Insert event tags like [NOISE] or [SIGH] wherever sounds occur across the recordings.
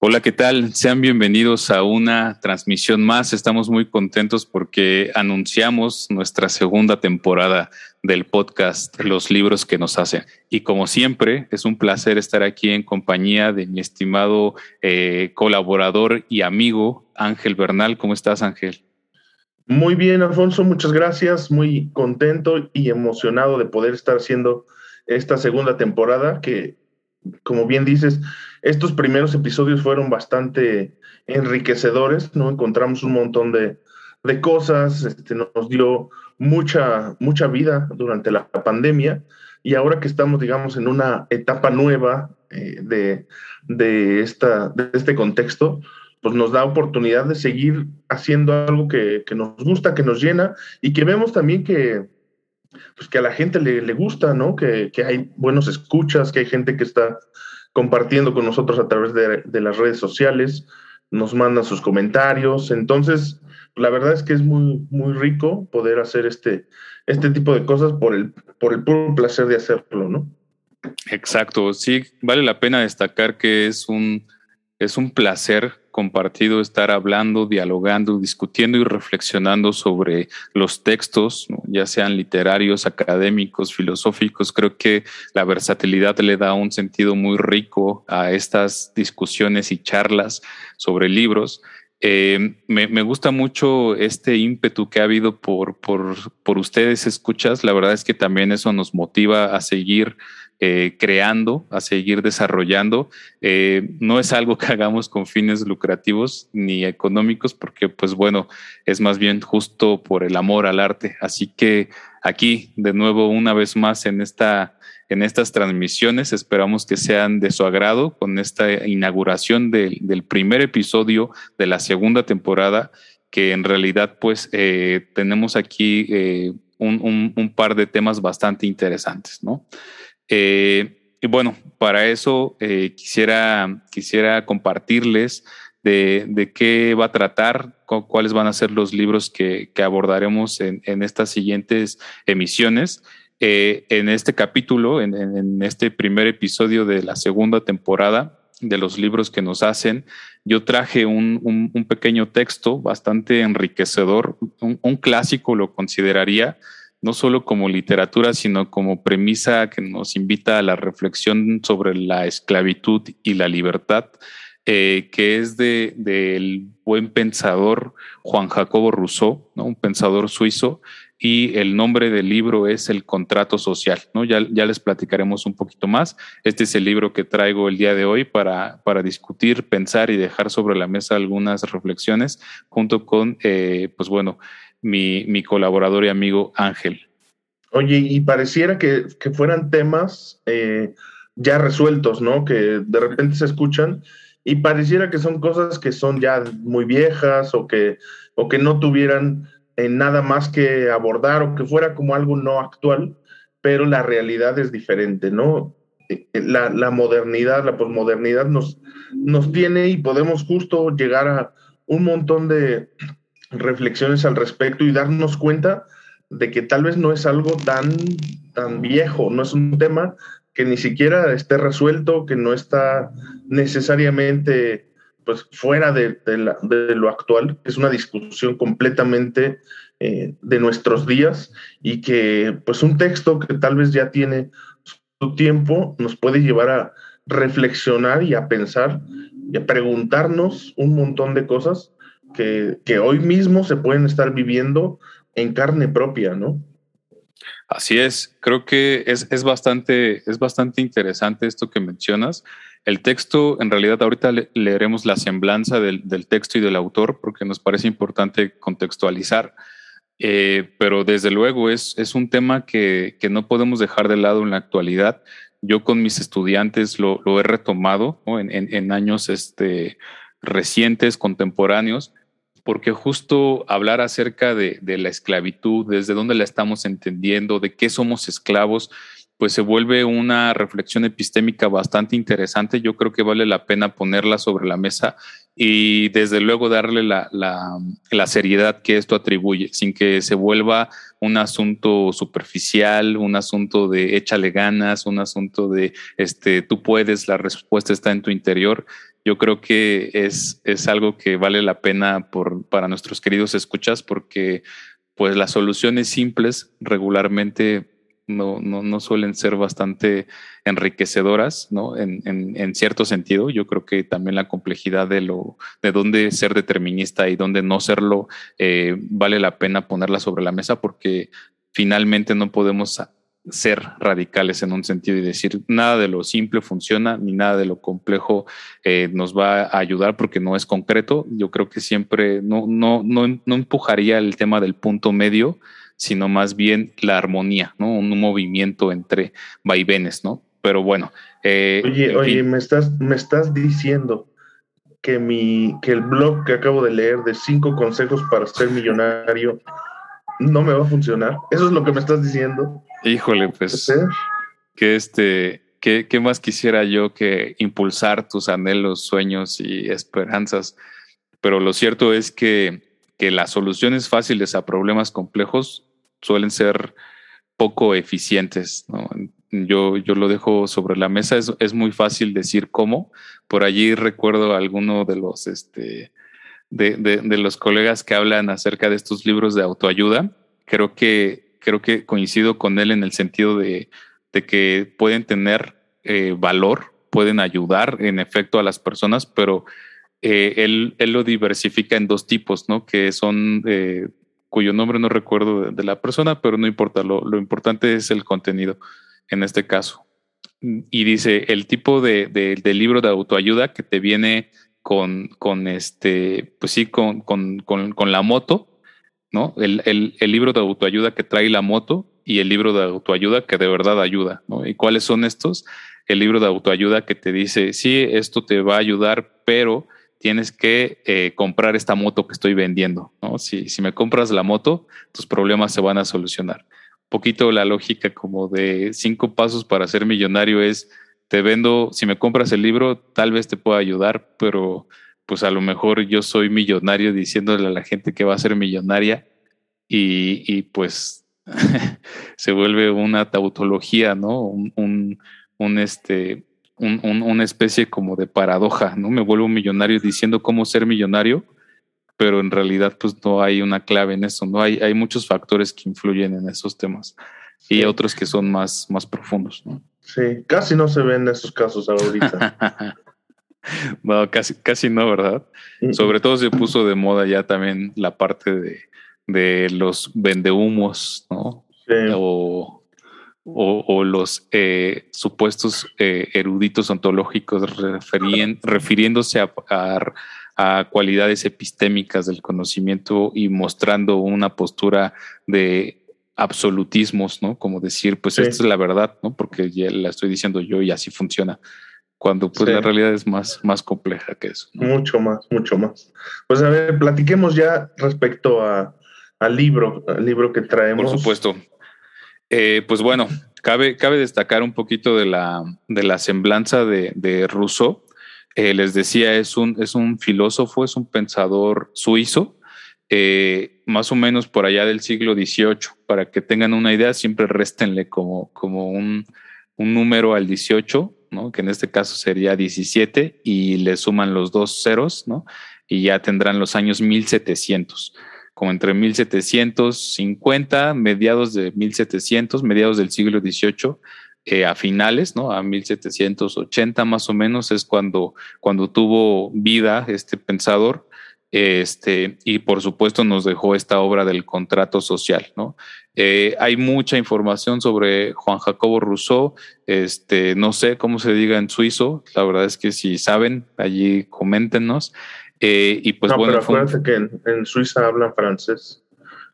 Hola, ¿qué tal? Sean bienvenidos a una transmisión más. Estamos muy contentos porque anunciamos nuestra segunda temporada del podcast Los libros que nos hacen. Y como siempre, es un placer estar aquí en compañía de mi estimado eh, colaborador y amigo Ángel Bernal. ¿Cómo estás, Ángel? Muy bien, Alfonso, muchas gracias. Muy contento y emocionado de poder estar haciendo esta segunda temporada que, como bien dices, estos primeros episodios fueron bastante enriquecedores, ¿no? Encontramos un montón de, cosas, este, nos dio mucha, mucha vida durante la pandemia y ahora que estamos, digamos, en una etapa nueva eh, de, de, esta, de este contexto, pues nos da oportunidad de seguir haciendo algo que, nos gusta, que nos llena y que vemos también que, pues que a la gente le, le gusta, ¿no? Que, que, hay buenos escuchas, que hay gente que está compartiendo con nosotros a través de, las redes sociales, nos mandan sus comentarios. Entonces, la verdad es que es muy, muy rico poder hacer este, este tipo de cosas por el, por el puro placer de hacerlo, ¿no? Exacto, sí, vale la pena destacar que es un, es un placer compartido estar hablando, dialogando, discutiendo y reflexionando sobre los textos, ya sean literarios, académicos, filosóficos. Creo que la versatilidad le da un sentido muy rico a estas discusiones y charlas sobre libros. Eh, me, gusta mucho este ímpetu que ha habido por, por, por ustedes, escuchas. La verdad es que también eso nos motiva a seguir eh, creando, a seguir desarrollando. Eh, no es algo que hagamos con fines lucrativos ni económicos, porque pues bueno, es más bien justo por el amor al arte. Así que aquí, de nuevo, una vez más en esta en estas transmisiones. Esperamos que sean de su agrado con esta inauguración del primer episodio de la segunda temporada, que en realidad pues eh, tenemos aquí un, un, par de temas bastante interesantes, ¿no? Eh, y bueno, para eso eh, quisiera, quisiera compartirles de, qué va a tratar, cuáles van a ser los libros que, abordaremos en, estas siguientes emisiones. Eh, en este capítulo, en, este primer episodio de la segunda temporada de los libros que nos hacen, yo traje un, pequeño texto bastante enriquecedor, un clásico lo consideraría, no solo como literatura, sino como premisa que nos invita a la reflexión sobre la esclavitud y la libertad, eh, que es de, del buen pensador Juan Jacobo Rousseau, ¿no? un pensador suizo, y el nombre del libro es El Contrato Social. ¿no? Ya, ya, les platicaremos un poquito más. Este es el libro que traigo el día de hoy para, para discutir, pensar y dejar sobre la mesa algunas reflexiones junto con, eh, pues bueno, mi, colaborador y amigo Ángel. Oye, y pareciera que, fueran temas eh, ya resueltos, ¿no? Que de repente se escuchan y pareciera que son cosas que son ya muy viejas o que, o que no tuvieran eh, nada más que abordar o que fuera como algo no actual, pero la realidad es diferente, ¿no? Eh, la, la modernidad, la posmodernidad nos, nos tiene y podemos justo llegar a un montón de, reflexiones al respecto y darnos cuenta de que tal vez no es algo tan, tan viejo, no es un tema que ni siquiera esté resuelto, que no está necesariamente pues fuera de, lo actual, es una discusión completamente eh, de nuestros días y que pues un texto que tal vez ya tiene su tiempo nos puede llevar a reflexionar y a pensar y a preguntarnos un montón de cosas que, hoy mismo se pueden estar viviendo en carne propia, ¿no? Así es, creo que es, bastante, es bastante interesante esto que mencionas. El texto, en realidad, ahorita leeremos la semblanza del, texto y del autor porque nos parece importante contextualizar, eh, pero desde luego es, es un tema que, no podemos dejar de lado en la actualidad. Yo con mis estudiantes lo, he retomado en, en, años este, recientes, contemporáneos, porque justo hablar acerca de, la esclavitud, desde dónde la estamos entendiendo, de qué somos esclavos, pues se vuelve una reflexión epistémica bastante interesante. Yo creo que vale la pena ponerla sobre la mesa y desde luego darle la, seriedad que esto atribuye, sin que se vuelva un asunto superficial, un asunto de échale ganas, un asunto de este, tú puedes, la respuesta está en tu interior. Yo creo que es, es algo que vale la pena por, para nuestros queridos escuchas porque pues las soluciones simples regularmente no, no, no suelen ser bastante enriquecedoras, ¿no? En, en, cierto sentido, yo creo que también la complejidad de lo, de dónde ser determinista y dónde no serlo, eh, vale la pena ponerla sobre la mesa porque finalmente no podemos ser radicales en un sentido y decir nada de lo simple funciona ni nada de lo complejo eh, nos va a ayudar porque no es concreto. Yo creo que siempre no, no, no, no empujaría el tema del punto medio, sino más bien la armonía, ¿no? Un movimiento entre vaivenes, ¿no? Pero bueno. Eh, oye, oye, me estás, me estás diciendo que mi, que el blog que acabo de leer de cinco consejos para ser millonario no me va a funcionar. Eso es lo que me estás diciendo. Híjole, pues. Que este, ¿qué, ¿qué, más quisiera yo que impulsar tus anhelos, sueños y esperanzas? Pero lo cierto es que, que las soluciones fáciles a problemas complejos suelen ser poco eficientes. ¿no? Yo, yo lo dejo sobre la mesa. Es, es, muy fácil decir cómo. Por allí recuerdo a alguno de los, este, de, de, de, los colegas que hablan acerca de estos libros de autoayuda. Creo que, creo que coincido con él en el sentido de, de que pueden tener eh, valor, pueden ayudar en efecto a las personas, pero eh, él, él, lo diversifica en dos tipos, ¿no? Que son eh, cuyo nombre no recuerdo de, la persona, pero no importa, lo, lo, importante es el contenido en este caso. Y dice, el tipo de, de, de libro de autoayuda que te viene con, con este, pues sí, con, con, con, con la moto, ¿no? El, el, libro de autoayuda que trae la moto y el libro de autoayuda que de verdad ayuda, ¿no? ¿Y cuáles son estos? El libro de autoayuda que te dice, sí, esto te va a ayudar, pero tienes que eh, comprar esta moto que estoy vendiendo, ¿no? Si, si me compras la moto, tus problemas se van a solucionar. Un poquito la lógica como de cinco pasos para ser millonario es, te vendo, si me compras el libro, tal vez te pueda ayudar, pero pues a lo mejor yo soy millonario diciéndole a la gente que va a ser millonaria y, y pues [LAUGHS] se vuelve una tautología, ¿no? Un, un, un este, un, una especie como de paradoja, ¿no? Me vuelvo millonario diciendo cómo ser millonario, pero en realidad pues no hay una clave en eso, ¿no? Hay, hay muchos factores que influyen en esos temas y otros que son más, más profundos, ¿no? Sí, casi no se ven esos casos ahorita. [LAUGHS] [LAUGHS] no, casi, casi no, ¿verdad? Sobre todo se puso de moda ya también la parte de, de los vendehumos, ¿no? Sí. O o, o los eh, supuestos eh, eruditos ontológicos referien, refiriéndose a, a, a, cualidades epistémicas del conocimiento y mostrando una postura de absolutismos, ¿no? Como decir, pues sí. esta es la verdad, ¿no? Porque ya la estoy diciendo yo y así funciona. Cuando pues sí. la realidad es más, más compleja que eso. ¿no? Mucho más, mucho más. Pues a ver, platiquemos ya respecto a, al libro, al libro que traemos. Por supuesto. Eh, pues bueno, cabe, cabe destacar un poquito de la, de la semblanza de, de Rousseau. Eh, les decía, es un, es un filósofo, es un pensador suizo, eh, más o menos por allá del siglo XVIII. Para que tengan una idea, siempre réstenle como, como un, un número al 18, ¿no? que en este caso sería 17, y le suman los dos ceros, ¿no? y ya tendrán los años 1700 como entre 1750, mediados de 1700, mediados del siglo XVIII, eh, a finales, ¿no? A 1780 más o menos es cuando, cuando tuvo vida este pensador. Este, y por supuesto nos dejó esta obra del contrato social, ¿no? Eh, hay mucha información sobre Juan Jacobo Rousseau, este, no sé cómo se diga en suizo, la verdad es que si saben, allí coméntenos. Eh, y pues no, bueno. Pero acuérdate que en, en, Suiza hablan francés.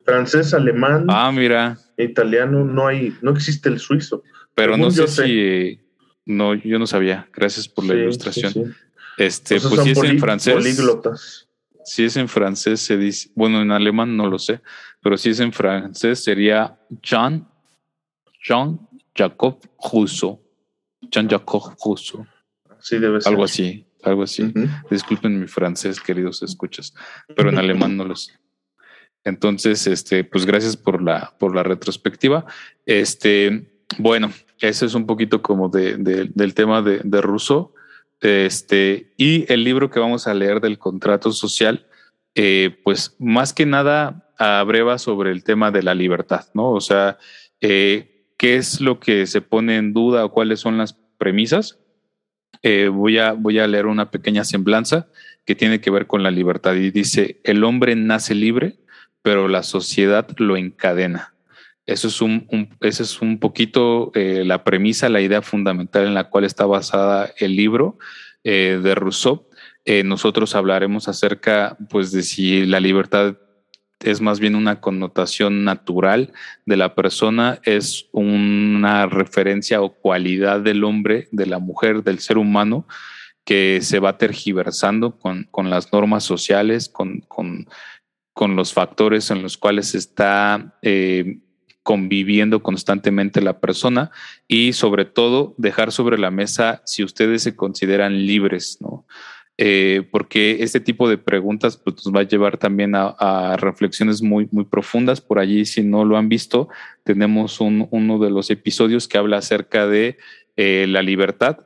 Francés, alemán, ah, mira. italiano, no hay, no existe el suizo. Pero no sé, sé, si no, yo no sabía. Gracias por la sí, ilustración. Sí, sí. Este, pues, pues si es en francés. Políglotas. Si es en francés, se dice, bueno, en alemán no lo sé, pero si es en francés sería Jean, Jean Jacob Rousseau. Jean Jacob Rousseau. Sí, debe ser. Algo así algo así. Disculpen mi francés, queridos escuchas, pero en alemán no lo sé. Entonces, este, pues gracias por la, por la retrospectiva. Este, bueno, ese es un poquito como de, del tema de, de Rousseau. Este, y el libro que vamos a leer del contrato social, eh, pues más que nada abreva sobre el tema de la libertad, ¿no? O sea, eh, ¿qué es lo que se pone en duda o cuáles son las premisas? Eh, voy, a, voy a leer una pequeña semblanza que tiene que ver con la libertad y dice, el hombre nace libre, pero la sociedad lo encadena. Eso es un, es un poquito la premisa, la idea fundamental en la cual está basada el libro de Rousseau. nosotros hablaremos acerca pues, de si la libertad es más bien una connotación natural de la persona, es una referencia o cualidad del hombre, de la mujer, del ser humano, que se va tergiversando con, las normas sociales, con, con, los factores en los cuales está eh, conviviendo constantemente la persona y sobre todo dejar sobre la mesa si ustedes se consideran libres, ¿no? Eh, porque este tipo de preguntas pues, nos va a llevar también a, reflexiones muy, muy profundas. Por allí, si no lo han visto, tenemos uno de los episodios que habla acerca de eh, la libertad,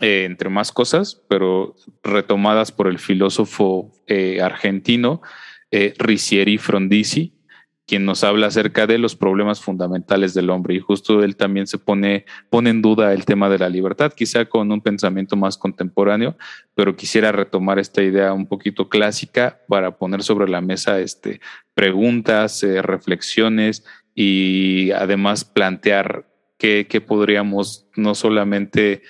eh, entre más cosas, pero retomadas por el filósofo argentino Ricieri Frondizi, quien nos habla acerca de los problemas fundamentales del hombre. Y justo él también se pone, pone en duda el tema de la libertad, quizá con un pensamiento más contemporáneo, pero quisiera retomar esta idea un poquito clásica para poner sobre la mesa este, preguntas, eh, reflexiones y además plantear qué, podríamos no solamente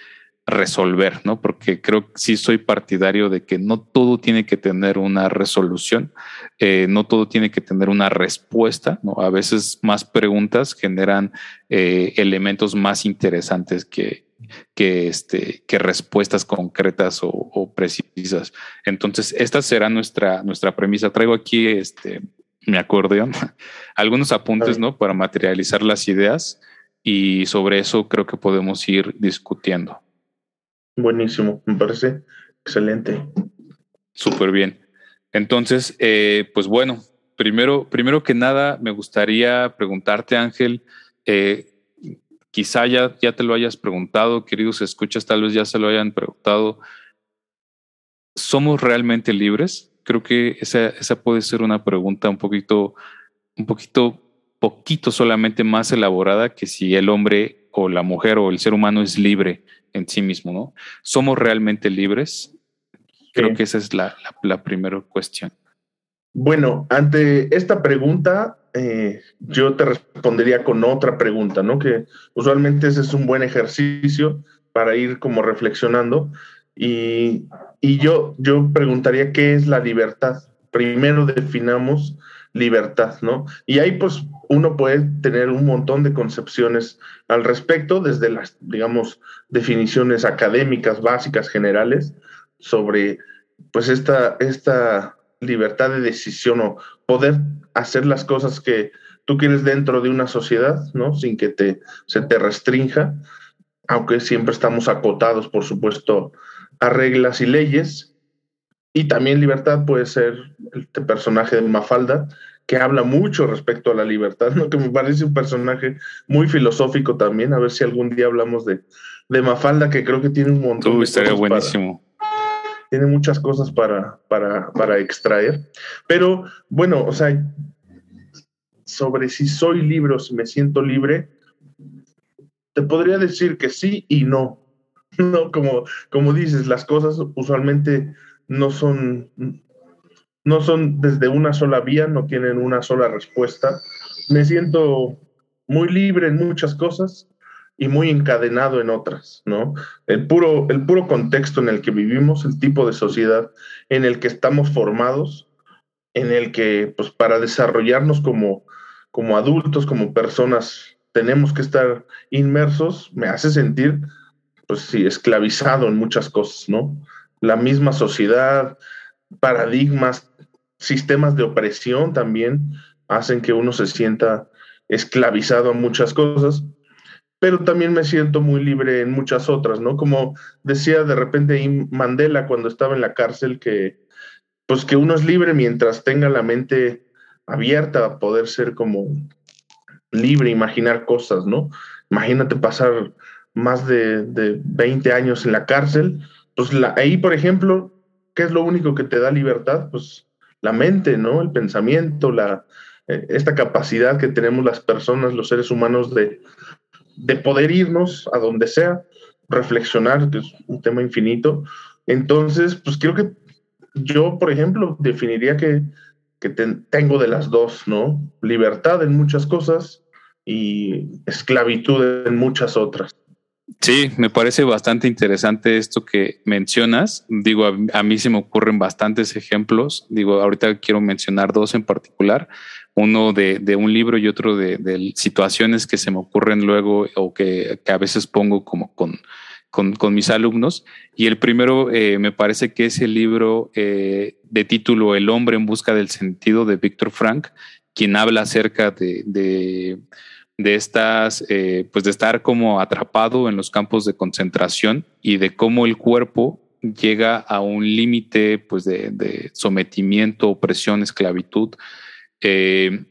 resolver, ¿no? Porque creo que sí soy partidario de que no todo tiene que tener una resolución, eh, no todo tiene que tener una respuesta, ¿no? A veces más preguntas generan eh, elementos más interesantes que, que, este, que respuestas concretas o, precisas. Entonces, esta será nuestra, nuestra premisa. Traigo aquí este, mi acordeón, [LAUGHS] algunos apuntes, ¿no? Para materializar las ideas y sobre eso creo que podemos ir discutiendo. Buenísimo, me parece excelente. Súper bien. Entonces, eh, pues bueno, primero, primero que nada, me gustaría preguntarte, Ángel, eh, quizá ya, ya te lo hayas preguntado, queridos escuchas, tal vez ya se lo hayan preguntado. ¿Somos realmente libres? Creo que esa, esa puede ser una pregunta un poquito, un poquito, poquito solamente más elaborada que si el hombre o la mujer o el ser humano es libre en sí mismo, ¿no? ¿Somos realmente libres? Creo que esa es la, primera cuestión. Bueno, ante esta pregunta, eh, yo te respondería con otra pregunta, ¿no? Que usualmente ese es un buen ejercicio para ir como reflexionando. Y, y yo, yo preguntaría, ¿qué es la libertad? Primero definamos libertad, ¿no? Y ahí pues uno puede tener un montón de concepciones al respecto, desde las, digamos, definiciones académicas básicas generales sobre, pues, esta, esta libertad de decisión o poder hacer las cosas que tú quieres dentro de una sociedad, ¿no? Sin que te, se te restrinja, aunque siempre estamos acotados, por supuesto, a reglas y leyes. Y también libertad puede ser el personaje de Mafalda, que habla mucho respecto a la libertad, ¿no? que me parece un personaje muy filosófico también. A ver si algún día hablamos de, de Mafalda, que creo que tiene un montón de estaría buenísimo. tiene muchas cosas para, para, para extraer. Pero bueno, o sea, sobre si soy libre o si me siento libre, te podría decir que sí y no. [LAUGHS] No, como, como dices, las cosas usualmente no son, no son desde una sola vía, no tienen una sola respuesta. Me siento muy libre en muchas cosas y muy encadenado en otras, ¿no? El puro, el puro contexto en el que vivimos, el tipo de sociedad en el que estamos formados, en el que, pues, para desarrollarnos como, como adultos, como personas, tenemos que estar inmersos, me hace sentir, pues sí, esclavizado en muchas cosas, ¿no? La misma sociedad, paradigmas, sistemas de opresión también hacen que uno se sienta esclavizado a muchas cosas. pero también me siento muy libre en muchas otras, ¿no? Como decía de repente Mandela cuando estaba en la cárcel, que pues que uno es libre mientras tenga la mente abierta a poder ser como libre, imaginar cosas, ¿no? Imagínate pasar más de, de 20 años en la cárcel, pues ahí, por ejemplo, ¿qué es lo único que te da libertad? Pues la mente, ¿no? El pensamiento, la, eh, esta capacidad que tenemos las personas, los seres humanos, de, de poder irnos a donde sea, reflexionar, que es un tema infinito. Entonces, pues creo que yo, por ejemplo, definiría que, que tengo de las dos, ¿no? Libertad en muchas cosas y esclavitud en muchas otras. Sí, me parece bastante interesante esto que mencionas. Digo, a, mí se me ocurren bastantes ejemplos. Digo, ahorita quiero mencionar dos en particular. Uno de, un libro y otro de, situaciones que se me ocurren luego o que, a veces pongo como con, con, mis alumnos. Y el primero eh, me parece que es el libro eh, de título El hombre en busca del sentido de Víctor Frank, quien habla acerca de de estas, eh, pues de estar como atrapado en los campos de concentración y de cómo el cuerpo llega a un límite pues de, sometimiento, opresión, esclavitud, eh,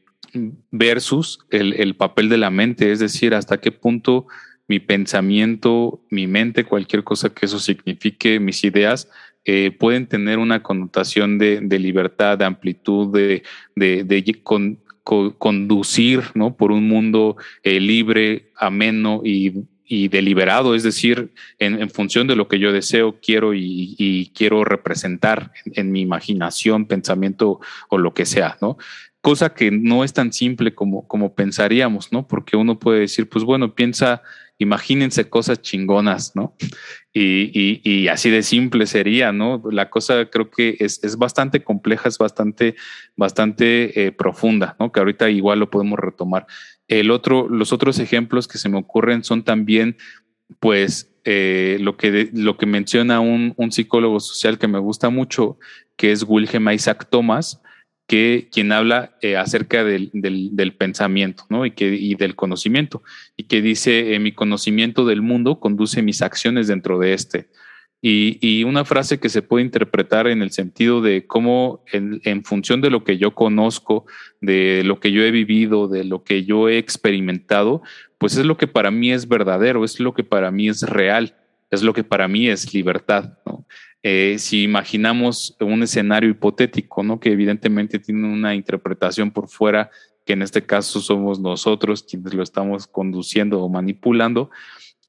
versus el, papel de la mente, es decir, hasta qué punto mi pensamiento, mi mente, cualquier cosa que eso signifique, mis ideas, eh, pueden tener una connotación de, libertad, de amplitud, de, de, conducir ¿no? por un mundo eh, libre, ameno y, deliberado, es decir, en, función de lo que yo deseo, quiero y, quiero representar en, mi imaginación, pensamiento o lo que sea, ¿no? Cosa que no es tan simple como, como pensaríamos, ¿no? Porque uno puede decir, pues bueno, piensa imagínense cosas chingonas, ¿no? Y, así de simple sería, ¿no? La cosa creo que es, bastante compleja, es bastante, bastante eh, profunda, ¿no? Que ahorita igual lo podemos retomar. El otro, los otros ejemplos que se me ocurren son también, pues, eh, lo, que lo que menciona un, un, psicólogo social que me gusta mucho, que es Wilhelm Isaac Thomas, que quien habla eh, acerca del, del, pensamiento ¿no? y, que, y del conocimiento, y que dice, eh, mi conocimiento del mundo conduce mis acciones dentro de este. Y, y, una frase que se puede interpretar en el sentido de cómo en, en, función de lo que yo conozco, de lo que yo he vivido, de lo que yo he experimentado, pues es lo que para mí es verdadero, es lo que para mí es real, es lo que para mí es libertad. ¿no? Eh, si imaginamos un escenario hipotético, ¿no? que evidentemente tiene una interpretación por fuera, que en este caso somos nosotros quienes lo estamos conduciendo o manipulando,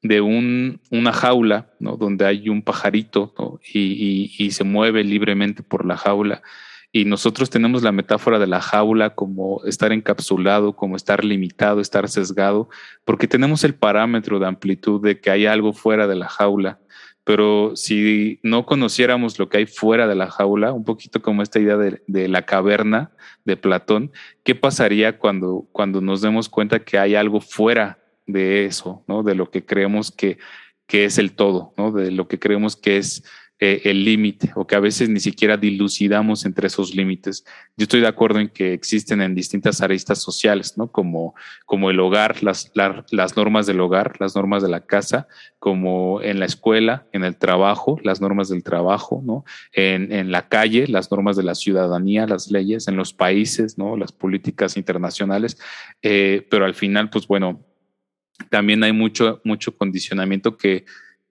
de un, una jaula, ¿no? donde hay un pajarito y, y, se mueve libremente por la jaula. Y nosotros tenemos la metáfora de la jaula como estar encapsulado, como estar limitado, estar sesgado, porque tenemos el parámetro de amplitud de que hay algo fuera de la jaula pero si no conociéramos lo que hay fuera de la jaula, un poquito como esta idea de, la caverna de Platón, ¿qué pasaría cuando, cuando nos demos cuenta que hay algo fuera de eso, ¿no? de lo que creemos que, que es el todo, ¿no? de lo que creemos que es eh, el límite o que a veces ni siquiera dilucidamos entre esos límites. Yo estoy de acuerdo en que existen en distintas aristas sociales, ¿no? Como, como el hogar, las, las normas del hogar, las normas de la casa, como en la escuela, en el trabajo, las normas del trabajo, ¿no? En, en la calle, las normas de la ciudadanía, las leyes, en los países, ¿no? Las políticas internacionales. Eh, pero al final, pues bueno, también hay mucho, mucho condicionamiento que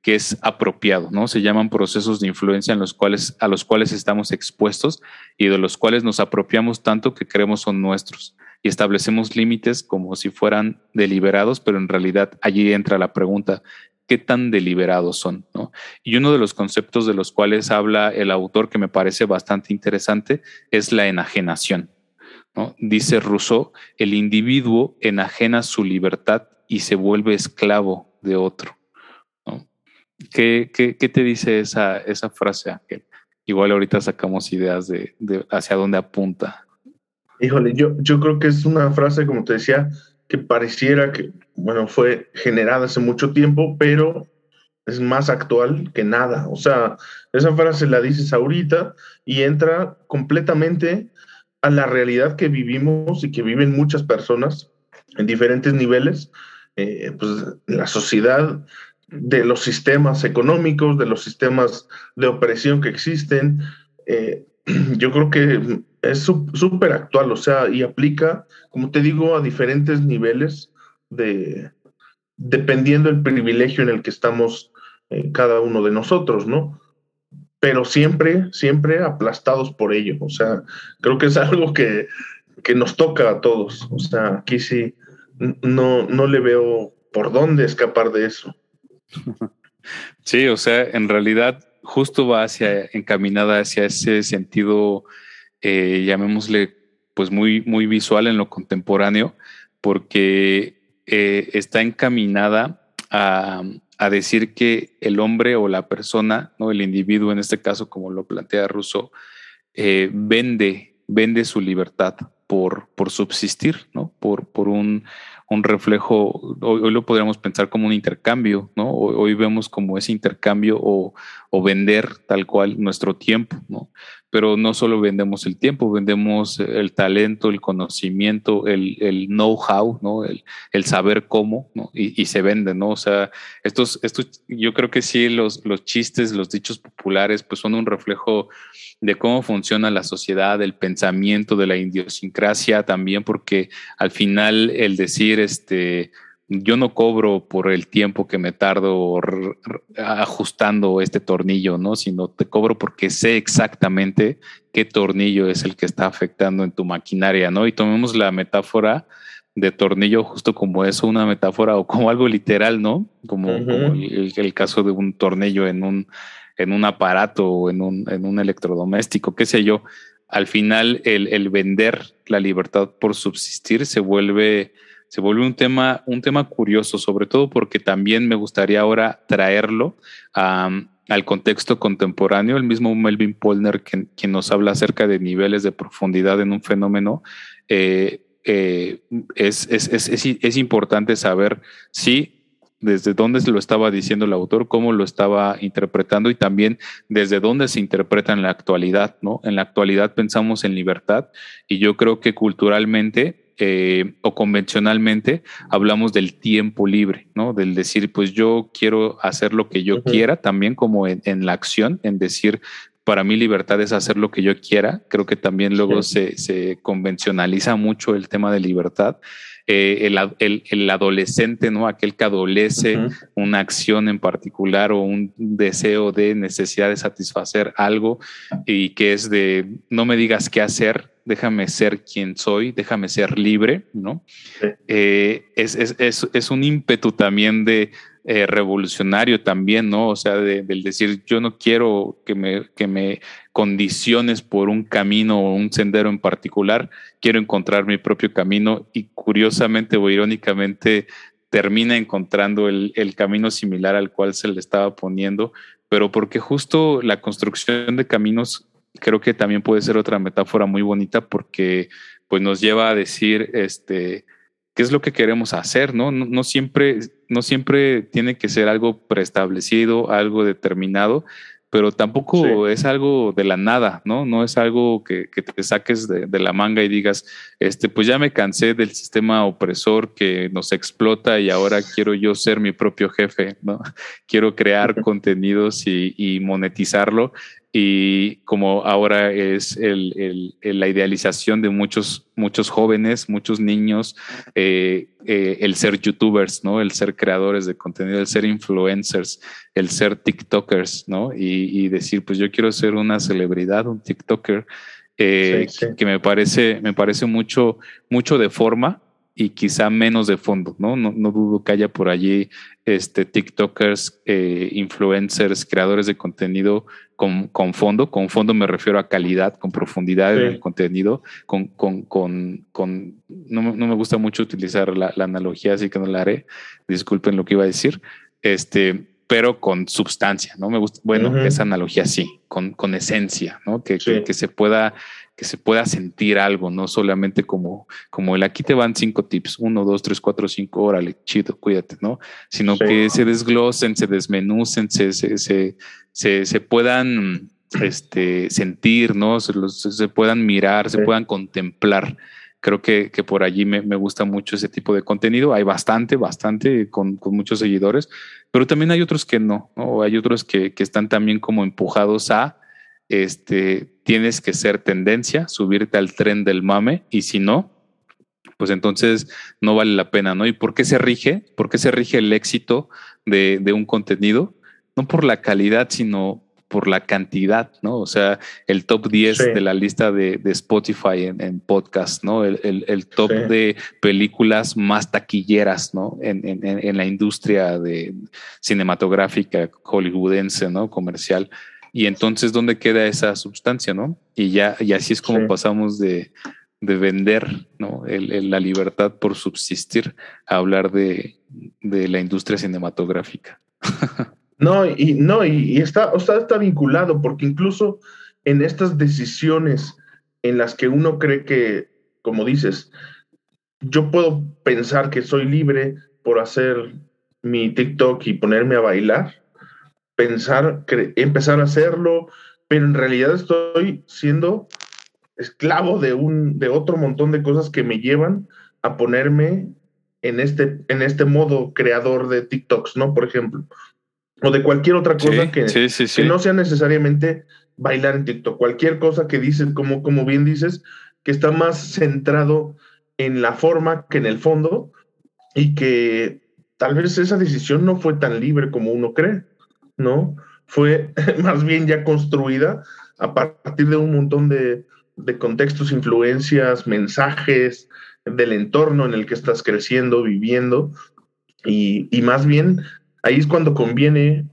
que es apropiado, ¿no? Se llaman procesos de influencia en los cuales, a los cuales estamos expuestos y de los cuales nos apropiamos tanto que creemos son nuestros y establecemos límites como si fueran deliberados, pero en realidad allí entra la pregunta, ¿qué tan deliberados son? ¿no? Y uno de los conceptos de los cuales habla el autor que me parece bastante interesante es la enajenación. ¿no? Dice Rousseau, el individuo enajena su libertad y se vuelve esclavo de otro. ¿Qué, te dice esa, frase, Ángel? Igual ahorita sacamos ideas de, hacia dónde apunta. Híjole, yo, yo creo que es una frase, como te decía, que pareciera que, bueno, fue generada hace mucho tiempo, pero es más actual que nada. O sea, esa frase la dices ahorita y entra completamente a la realidad que vivimos y que viven muchas personas en diferentes niveles eh, pues, la sociedad, de los sistemas económicos, de los sistemas de opresión que existen. Eh, [CLEARS THROAT] yo creo que es súper actual, o sea, y aplica, como te digo, a diferentes niveles de, dependiendo del privilegio en el que estamos eh, cada uno de nosotros, ¿no? Pero siempre, siempre aplastados por ello. O sea, creo que es algo que, que nos toca a todos. O sea, aquí sí no, no le veo por dónde escapar de eso. [LAUGHS] Sí, o sea, en realidad justo va hacia encaminada hacia ese sentido, eh, llamémosle, pues muy, muy visual en lo contemporáneo, porque eh, está encaminada a, decir que el hombre o la persona, ¿no? el individuo en este caso, como lo plantea Rousseau, eh, vende, vende su libertad por, por subsistir, ¿no? por, por un, un reflejo, hoy, lo podríamos pensar como un intercambio, ¿no? Hoy, vemos como ese intercambio o, vender tal cual nuestro tiempo, ¿no? Pero no solo vendemos el tiempo, vendemos el talento, el conocimiento, el, el know-how, ¿no? El, el, saber cómo, ¿no? Y, se vende, ¿no? O sea, estos, estos, yo creo que sí, los, los chistes, los dichos populares, pues son un reflejo de cómo funciona la sociedad, el pensamiento, de la idiosincrasia también, porque al final el decir, este, yo no cobro por el tiempo que me tardo ajustando este tornillo, ¿no? Sino te cobro porque sé exactamente qué tornillo es el que está afectando en tu maquinaria, ¿no? Y tomemos la metáfora de tornillo justo como eso, una metáfora o como algo literal, ¿no? Como, el, caso de un tornillo en un, en un aparato o en un, en un electrodoméstico, qué sé yo, al final el, el, vender la libertad por subsistir se vuelve, se vuelve un, tema, un tema curioso, sobre todo porque también me gustaría ahora traerlo al contexto contemporáneo. El mismo Melvin Polner, quien, nos habla acerca de niveles de profundidad en un fenómeno, eh, eh, es, es, es, es, importante saber si desde dónde lo estaba diciendo el autor, cómo lo estaba interpretando y también desde dónde se interpreta en la actualidad, ¿no? En la actualidad pensamos en libertad y yo creo que culturalmente eh, o convencionalmente hablamos del tiempo libre, ¿no? Del decir, pues yo quiero hacer lo que yo quiera, también como en, la acción, en decir, para mí libertad es hacer lo que yo quiera. Creo que también luego se, se, convencionaliza mucho el tema de libertad. Eh, el, adolescente, ¿no? Aquel que adolece una acción en particular o un deseo de necesidad de satisfacer algo y que es de no me digas qué hacer, déjame ser quien soy, déjame ser libre, ¿no? Eh, es, es, un ímpetu también de eh, revolucionario también, ¿no? O sea, del decir, yo no quiero que me, que me condiciones por un camino o un sendero en particular, quiero encontrar mi propio camino y curiosamente o irónicamente termina encontrando el, el camino similar al cual se le estaba poniendo, pero porque justo la construcción de caminos creo que también puede ser otra metáfora muy bonita porque pues nos lleva a decir, este, qué es lo que queremos hacer, ¿no? No, siempre, no siempre tiene que ser algo preestablecido, algo determinado, pero tampoco es algo de la nada, ¿no? No es algo que, te saques de, de, la manga y digas, este, pues ya me cansé del sistema opresor que nos explota y ahora quiero yo ser mi propio jefe, ¿no? [LAUGHS] Quiero crear contenidos y, y monetizarlo y como ahora es el, la idealización de muchos, muchos jóvenes, muchos niños, eh, eh, el ser youtubers, ¿no? El ser creadores de contenido, el ser influencers, el ser TikTokers, ¿no? Y, decir, pues yo quiero ser una celebridad, un TikToker, eh, que me parece, me parece mucho, mucho de forma, y quizá menos de fondo, ¿no? No, no dudo que haya por allí este, TikTokers, eh, influencers, creadores de contenido con, con, fondo. Con fondo me refiero a calidad, con profundidad del contenido, con, con, con, con no, no, me gusta mucho utilizar la, la, analogía, así que no la haré. Disculpen lo que iba a decir. Este, pero con sustancia, ¿no? Me gusta, bueno, esa analogía sí, con, con esencia, ¿no? Que, que, que, se pueda que se pueda sentir algo, no solamente como, como el aquí te van cinco tips, uno, dos, tres, cuatro, cinco, órale, chido, cuídate, ¿no? Sino que se desglosen, se desmenucen, se, se, se, se, puedan este, sentir, ¿no? Se, se puedan mirar, se puedan contemplar. Creo que, que por allí me, me, gusta mucho ese tipo de contenido. Hay bastante, bastante con, con muchos seguidores, pero también hay otros que no, ¿no? Hay otros que, que están también como empujados a, este, tienes que ser tendencia, subirte al tren del mame y si no, pues entonces no vale la pena, ¿no? ¿Y por qué se rige? ¿Por qué se rige el éxito de, de un contenido? No por la calidad, sino por la cantidad, ¿no? O sea, el top 10 sí. de la lista de, de Spotify en, en, podcast, ¿no? El, el, el top sí. de películas más taquilleras, ¿no? En, en, la industria de cinematográfica hollywoodense, ¿no? Comercial. Y entonces, ¿dónde queda esa sustancia, no? Y ya, y así es como sí. pasamos de, de, vender, ¿no? El, la libertad por subsistir a hablar de, de la industria cinematográfica. [LAUGHS] No, y no, y, está, o sea, está vinculado, porque incluso en estas decisiones en las que uno cree que, como dices, yo puedo pensar que soy libre por hacer mi TikTok y ponerme a bailar, pensar, empezar a hacerlo, pero en realidad estoy siendo esclavo de un, de otro montón de cosas que me llevan a ponerme en este, en este modo creador de TikToks, ¿no? Por ejemplo o de cualquier otra cosa sí, que, sí, sí, que, no sea necesariamente bailar en TikTok. Cualquier cosa que dices, como, como bien dices, que está más centrado en la forma que en el fondo y que tal vez esa decisión no fue tan libre como uno cree, ¿no? Fue [LAUGHS] más bien ya construida a partir de un montón de, de contextos, influencias, mensajes del entorno en el que estás creciendo, viviendo, y, y más bien ahí es cuando conviene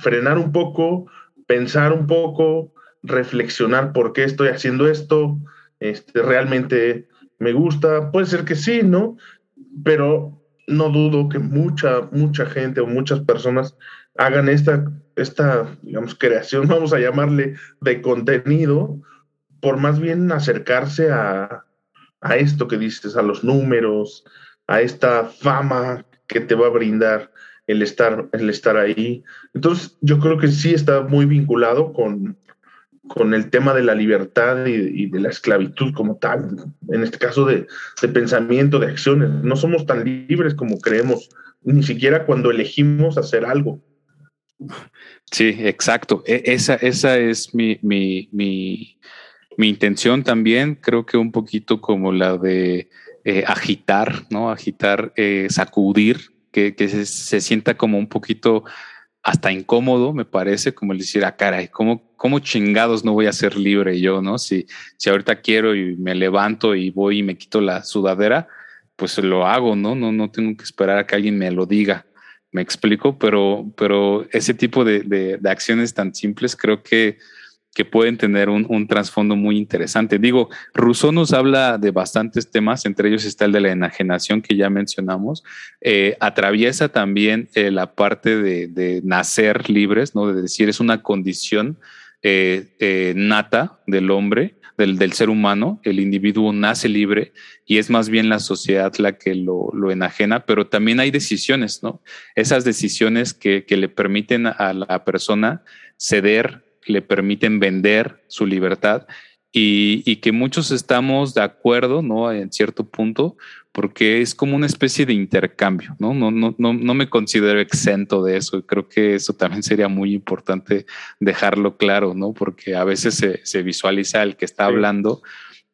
frenar un poco, pensar un poco, reflexionar por qué estoy haciendo esto, este, realmente me gusta, puede ser que sí, ¿no? Pero no dudo que mucha, mucha gente o muchas personas hagan esta, esta, digamos, creación, [LAUGHS] vamos a llamarle, de contenido, por más bien acercarse a, a esto que dices, a los números, a esta fama que te va a brindar el estar, el estar ahí. Entonces, yo creo que sí está muy vinculado con, con el tema de la libertad y, de la esclavitud como tal, en este caso de, de, pensamiento, de acciones. No somos tan libres como creemos, ni siquiera cuando elegimos hacer algo. Sí, exacto. E esa, esa es mi, mi, mi, intención también, creo que un poquito como la de eh, agitar, ¿no? Agitar, eh, sacudir que, que se, se, sienta como un poquito hasta incómodo, me parece, como el decir, ah, caray, ¿cómo, ¿cómo chingados no voy a ser libre yo, no? Si, si ahorita quiero y me levanto y voy y me quito la sudadera, pues lo hago, ¿no? No, no tengo que esperar a que alguien me lo diga. Me explico, pero, pero ese tipo de, de, acciones tan simples creo que que pueden tener un, un trasfondo muy interesante. Digo, Rousseau nos habla de bastantes temas, entre ellos está el de la enajenación que ya mencionamos. Eh, atraviesa también eh, la parte de, de, nacer libres, ¿no? De decir, es una condición eh, nata del hombre, del, del, ser humano. El individuo nace libre y es más bien la sociedad la que lo, lo enajena, pero también hay decisiones, ¿no? Esas decisiones que, que le permiten a la persona ceder le permiten vender su libertad y, y, que muchos estamos de acuerdo, ¿no? En cierto punto, porque es como una especie de intercambio, ¿no? No, no, no, no me considero exento de eso. Creo que eso también sería muy importante dejarlo claro, ¿no? Porque a veces se, se visualiza el que está sí. hablando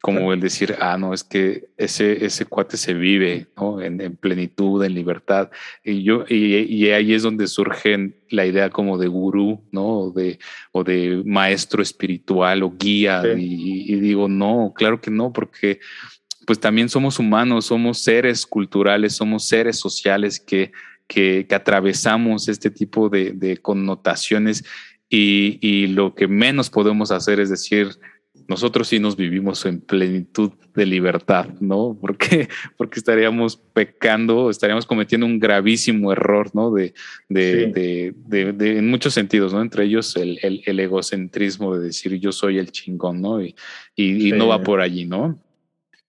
como el decir, ah, no, es que ese, ese cuate se vive ¿no? en, en, plenitud, en libertad. Y, yo, y, y, ahí es donde surge la idea como de gurú, ¿no? O de, o de maestro espiritual o guía. Sí. Y, y, digo, no, claro que no, porque pues también somos humanos, somos seres culturales, somos seres sociales que, que, que atravesamos este tipo de, de connotaciones y, y lo que menos podemos hacer es decir, nosotros sí nos vivimos en plenitud de libertad, ¿no? [LAUGHS] Porque, porque estaríamos pecando, estaríamos cometiendo un gravísimo error, ¿no? De, de, sí. de, de, de en muchos sentidos, ¿no? Entre ellos el, el, el, egocentrismo de decir yo soy el chingón, ¿no? Y, y, sí. y no va por allí, ¿no?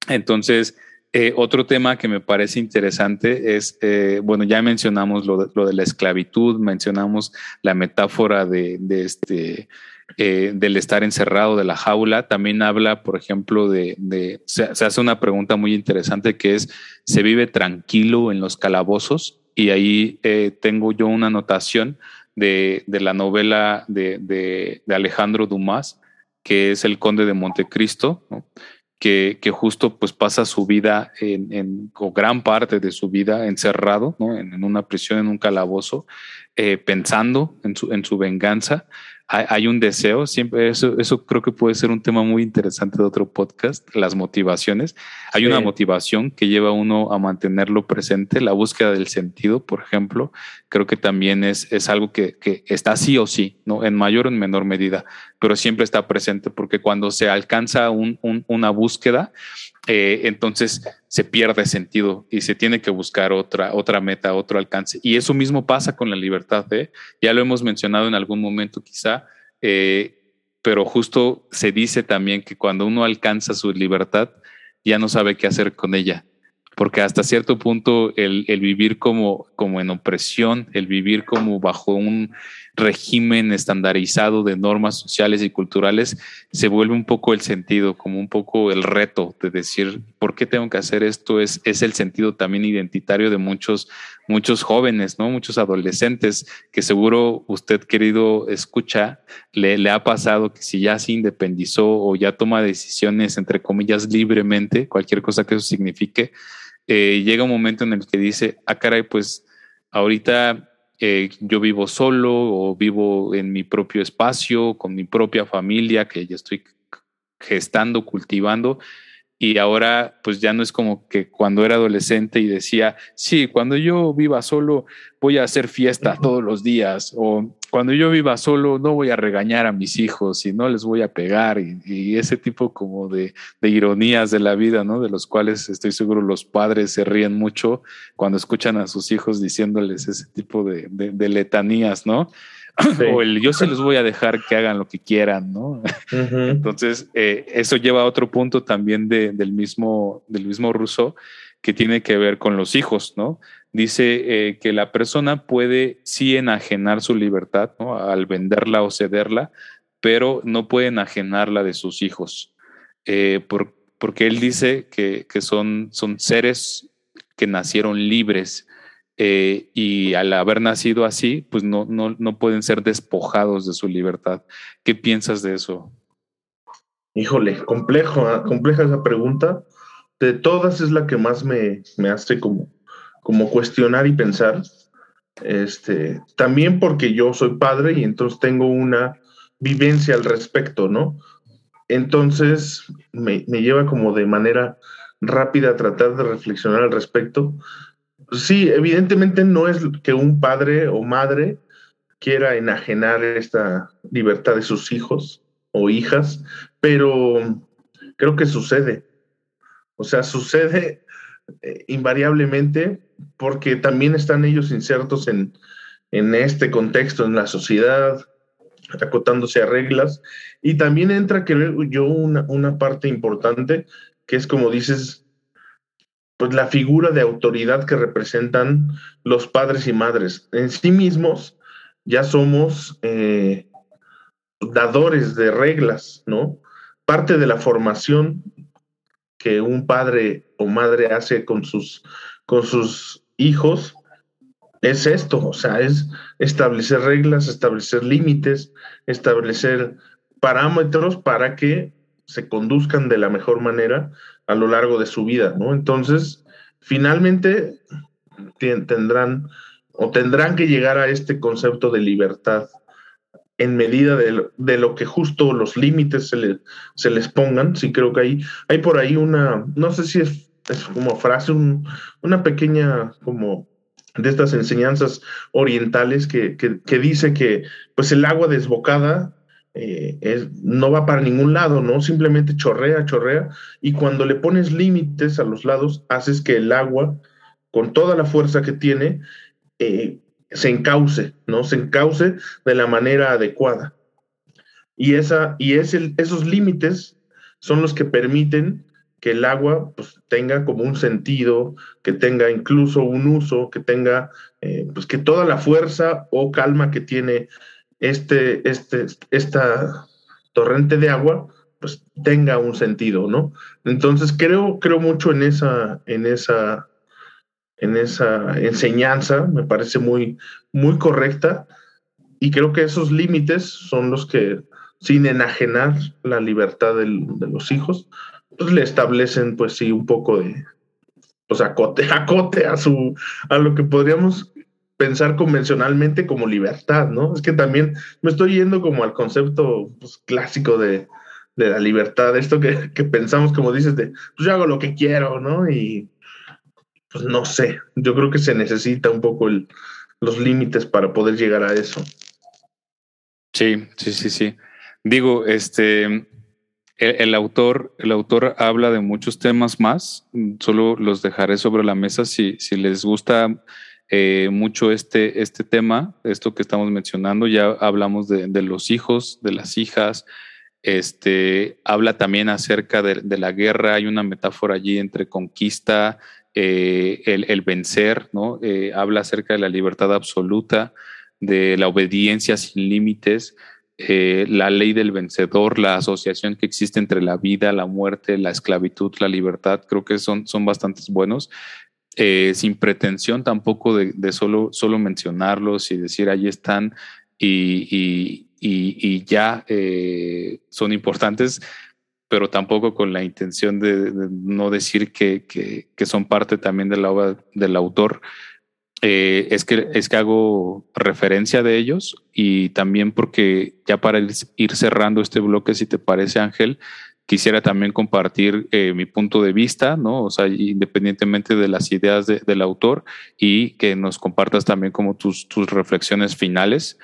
Entonces, eh, otro tema que me parece interesante es, eh, bueno, ya mencionamos lo de, la esclavitud, mencionamos la metáfora de, este eh, del estar encerrado de la jaula. También habla, por ejemplo, de, se, hace una pregunta muy interesante que es, ¿se vive tranquilo en los calabozos? Y ahí tengo yo una anotación de, la novela de, Alejandro Dumas, que es El Conde de Montecristo, que, justo pues pasa su vida en, o gran parte de su vida encerrado en, una prisión, en un calabozo, eh, pensando en su, en su venganza hay, un deseo, siempre eso, eso creo que puede ser un tema muy interesante de otro podcast, las motivaciones. Hay una motivación que lleva a uno a mantenerlo presente, la búsqueda del sentido, por ejemplo, creo que también es, es algo que, que está sí o sí, ¿no? En mayor o en menor medida, pero siempre está presente porque cuando se alcanza un, una búsqueda, eh, entonces se pierde sentido y se tiene que buscar otra, otra meta, otro alcance. Y eso mismo pasa con la libertad. ¿eh? Ya lo hemos mencionado en algún momento quizá, eh, pero justo se dice también que cuando uno alcanza su libertad, ya no sabe qué hacer con ella porque hasta cierto punto el, el, vivir como, como en opresión, el vivir como bajo un régimen estandarizado de normas sociales y culturales, se vuelve un poco el sentido, como un poco el reto de decir, ¿por qué tengo que hacer esto? Es, es el sentido también identitario de muchos, muchos jóvenes, ¿no? Muchos adolescentes que seguro usted, querido, escucha, le, le ha pasado que si ya se independizó o ya toma decisiones, entre comillas, libremente, cualquier cosa que eso signifique, eh, llega un momento en el que dice, ah, caray, pues ahorita eh, yo vivo solo o vivo en mi propio espacio, con mi propia familia que ya estoy gestando, cultivando. Y ahora, pues ya no es como que cuando era adolescente y decía, sí, cuando yo viva solo voy a hacer fiesta todos los días o cuando yo viva solo no voy a regañar a mis hijos y no les voy a pegar y, ese tipo como de, ironías de la vida, ¿no? De los cuales estoy seguro los padres se ríen mucho cuando escuchan a sus hijos diciéndoles ese tipo de, letanías, ¿no? o el yo se los voy a dejar que hagan lo que quieran, ¿no? Entonces, eh, eso lleva a otro punto también del mismo, del mismo ruso que tiene que ver con los hijos, ¿no? Dice eh, que la persona puede sí enajenar su libertad ¿no? al venderla o cederla, pero no puede enajenarla de sus hijos, eh, porque él dice que, son, son seres que nacieron libres eh, y al haber nacido así, pues no, no, no pueden ser despojados de su libertad. ¿Qué piensas de eso? Híjole, complejo, ¿ah? compleja esa pregunta de todas es la que más me, hace como, como cuestionar y pensar. Este, también porque yo soy padre y entonces tengo una vivencia al respecto, ¿no? Entonces me, lleva como de manera rápida a tratar de reflexionar al respecto. Sí, evidentemente no es que un padre o madre quiera enajenar esta libertad de sus hijos o hijas, pero creo que sucede. O sea, sucede eh, invariablemente porque también están ellos insertos en, este contexto, en la sociedad, acotándose a reglas. Y también entra, creo yo, una, una parte importante, que es como dices, pues la figura de autoridad que representan los padres y madres. En sí mismos ya somos eh, dadores de reglas, ¿no? Parte de la formación que un padre o madre hace con sus, con sus hijos es esto, o sea, es establecer reglas, establecer límites, establecer parámetros para que se conduzcan de la mejor manera a lo largo de su vida, ¿no? Entonces, finalmente tendrán o tendrán que llegar a este concepto de libertad en medida de lo, que justo los límites se, se, les pongan. Sí creo que hay, hay por ahí una, no sé si es, como frase, una pequeña como de estas enseñanzas orientales que, dice que pues el agua desbocada eh, es, no va para ningún lado, ¿no? Simplemente chorrea, chorrea, y cuando le pones límites a los lados, haces que el agua, con toda la fuerza que tiene, eh, se encauce, ¿no? Se encauce de la manera adecuada. Y, esa, y es esos límites son los que permiten que el agua pues, tenga como un sentido, que tenga incluso un uso, que tenga, eh, pues que toda la fuerza o calma que tiene este, este, esta torrente de agua pues tenga un sentido, ¿no? Entonces creo, creo mucho en esa, en esa, en esa enseñanza, me parece muy, muy correcta, y creo que esos límites son los que, sin enajenar la libertad de los hijos, pues le establecen, pues sí, un poco de, pues acote, [LAUGHS] acote a su, a lo que podríamos pensar convencionalmente como libertad, ¿no? Es que también me estoy yendo como al concepto pues, clásico de, de, la libertad, esto que, que, pensamos, como dices, de, pues yo hago lo que quiero, ¿no? Y pues no sé, yo creo que se necesita un poco el, los límites para poder llegar a eso. Sí, sí, sí, sí. Digo, este, el, autor, el autor habla de muchos temas más, solo los dejaré sobre la mesa si, si les gusta eh, mucho este, este tema, esto que estamos mencionando, ya hablamos de, los hijos, de las hijas, este, habla también acerca de, la guerra, hay una metáfora allí entre conquista, eh, el, vencer, ¿no? Eh, habla acerca de la libertad absoluta, de la obediencia sin límites, eh, la ley del vencedor, la asociación que existe entre la vida, la muerte, la esclavitud, la libertad, creo que son, son bastantes buenos. Sin pretensión tampoco de, solo, solo mencionarlos y decir ahí están y, y, ya son importantes, pero tampoco con la intención de, no decir que, que, que, son parte también de la obra del autor. Eh, es, que, es que hago referencia de ellos y también porque ya para ir cerrando este bloque, si te parece Ángel, quisiera también compartir eh, mi punto de vista, ¿no? O sea, independientemente de las ideas del autor y que nos compartas también como tus, tus reflexiones finales.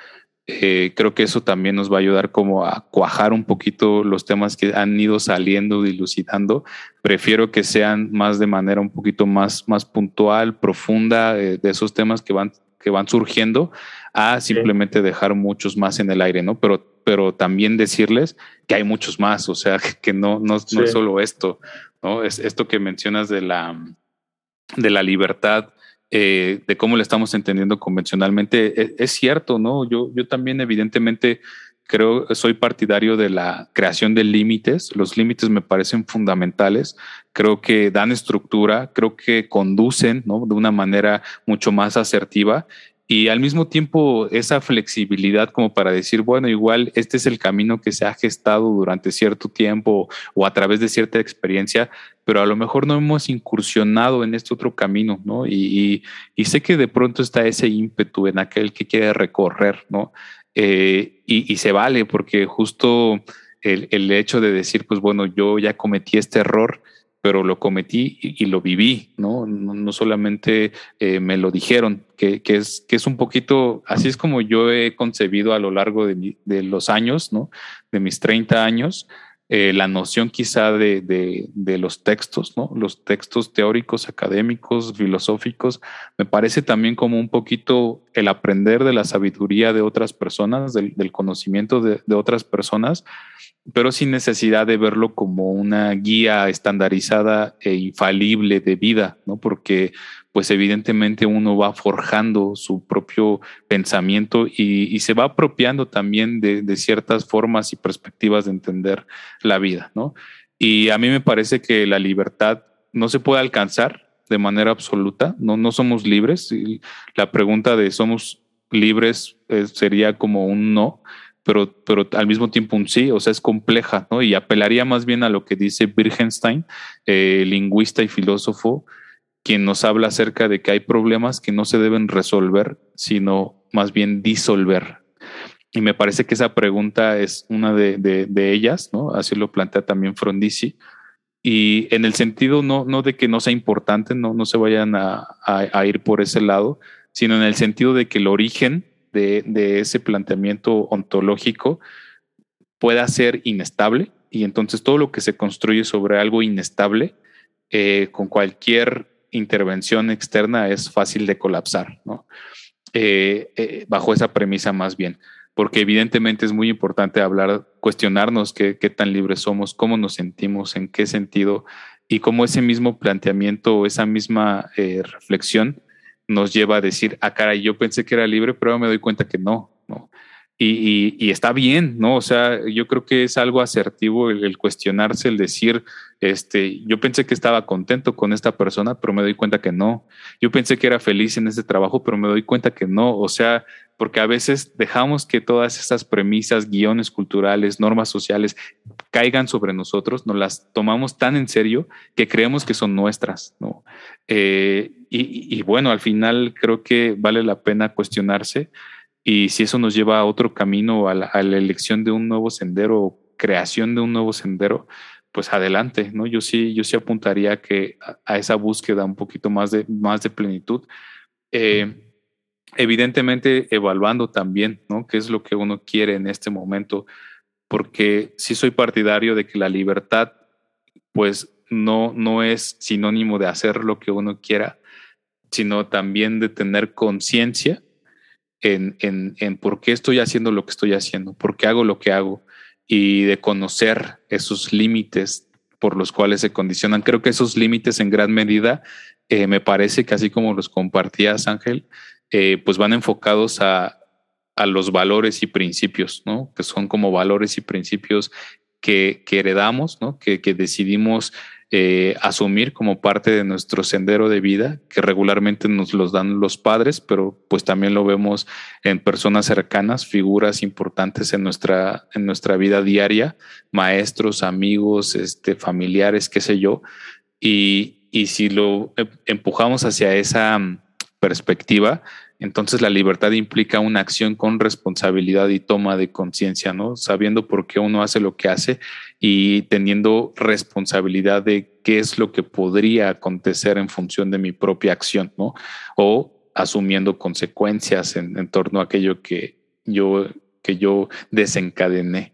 Eh, creo que eso también nos va a ayudar como a cuajar un poquito los temas que han ido saliendo, dilucidando. Prefiero que sean más de manera un poquito más, más puntual, profunda, eh, de esos temas que van, que van surgiendo, a simplemente dejar muchos más en el aire, ¿no? Pero, pero también decirles que hay muchos más, o sea, [LAUGHS] que no, no, no es solo esto, ¿no? Es esto que mencionas de la, de la libertad eh, de cómo le estamos entendiendo convencionalmente. E, es, cierto, ¿no? Yo, yo también evidentemente creo, soy partidario de la creación de límites. Los límites me parecen fundamentales. Creo que dan estructura, creo que conducen ¿no? de una manera mucho más asertiva y al mismo tiempo esa flexibilidad como para decir, bueno, igual este es el camino que se ha gestado durante cierto tiempo o a través de cierta experiencia, pero a lo mejor no hemos incursionado en este otro camino, ¿no? Y, y, sé que de pronto está ese ímpetu en aquel que quiere recorrer, ¿no? Eh, y, y, se vale porque justo el, el hecho de decir, pues bueno, yo ya cometí este error, pero lo cometí y, lo viví, ¿no? No, solamente eh, me lo dijeron, que, que, es, que es un poquito, así es como yo he concebido a lo largo de, de los años, ¿no? De mis 30 años, eh, la noción quizá de, de, de, los textos, ¿no? Los textos teóricos, académicos, filosóficos, me parece también como un poquito el aprender de la sabiduría de otras personas, del, conocimiento de, de otras personas, pero sin necesidad de verlo como una guía estandarizada e infalible de vida, ¿no? Porque pues evidentemente uno va forjando su propio pensamiento y, se va apropiando también de, ciertas formas y perspectivas de entender la vida, ¿no? Y a mí me parece que la libertad no se puede alcanzar de manera absoluta, no, no somos libres. la pregunta de somos libres eh, sería como un no, pero, pero al mismo tiempo un sí, o sea, es compleja, ¿no? Y apelaría más bien a lo que dice Wittgenstein, eh, lingüista y filósofo, quien nos habla acerca de que hay problemas que no se deben resolver, sino más bien disolver. Y me parece que esa pregunta es una de, de, ellas, ¿no? Así lo plantea también Frondizi. Y en el sentido no, no de que no sea importante, no, no se vayan a, a ir por ese lado, sino en el sentido de que el origen de, ese planteamiento ontológico pueda ser inestable y entonces todo lo que se construye sobre algo inestable eh, con cualquier intervención externa es fácil de colapsar, ¿no? Eh, eh, bajo esa premisa más bien, porque evidentemente es muy importante hablar, cuestionarnos qué, tan libres somos, cómo nos sentimos, en qué sentido, y cómo ese mismo planteamiento esa misma reflexión nos lleva a decir, ah, caray, yo pensé que era libre, pero me doy cuenta que no, ¿no? Y, está bien, ¿no? O sea, yo creo que es algo asertivo el, cuestionarse, el decir, este, yo pensé que estaba contento con esta persona, pero me doy cuenta que no. Yo pensé que era feliz en este trabajo, pero me doy cuenta que no. O sea, porque a veces dejamos que todas esas premisas, guiones culturales, normas sociales caigan sobre nosotros, nos las tomamos tan en serio que creemos que son nuestras, ¿no? Eh, y bueno, al final creo que vale la pena cuestionarse y si eso nos lleva a otro camino, a la, elección de un nuevo sendero, creación de un nuevo sendero, pues adelante, ¿no? Yo sí, yo sí apuntaría que a, esa búsqueda un poquito más de, más de plenitud. Eh, evidentemente evaluando también, ¿no? ¿Qué es lo que uno quiere en este momento? Porque sí soy partidario de que la libertad, pues no, no es sinónimo de hacer lo que uno quiera, sino también de tener conciencia en, en, en por qué estoy haciendo lo que estoy haciendo, por qué hago lo que hago y de conocer esos límites por los cuales se condicionan. Creo que esos límites en gran medida eh, me parece que así como los compartías, Ángel, eh, pues van enfocados a, a, los valores y principios, ¿no? Que son como valores y principios que, que heredamos, ¿no? Que, que decidimos eh, asumir como parte de nuestro sendero de vida, que regularmente nos los dan los padres, pero pues también lo vemos en personas cercanas, figuras importantes en nuestra, en nuestra vida diaria, maestros, amigos, este, familiares, qué sé yo. Y, y si lo em, empujamos hacia esa mm, perspectiva, entonces la libertad implica una acción con responsabilidad y toma de conciencia, ¿no? Sabiendo por qué uno hace lo que hace y teniendo responsabilidad de qué es lo que podría acontecer en función de mi propia acción, ¿no? O asumiendo consecuencias en, torno a aquello que yo, que yo desencadené.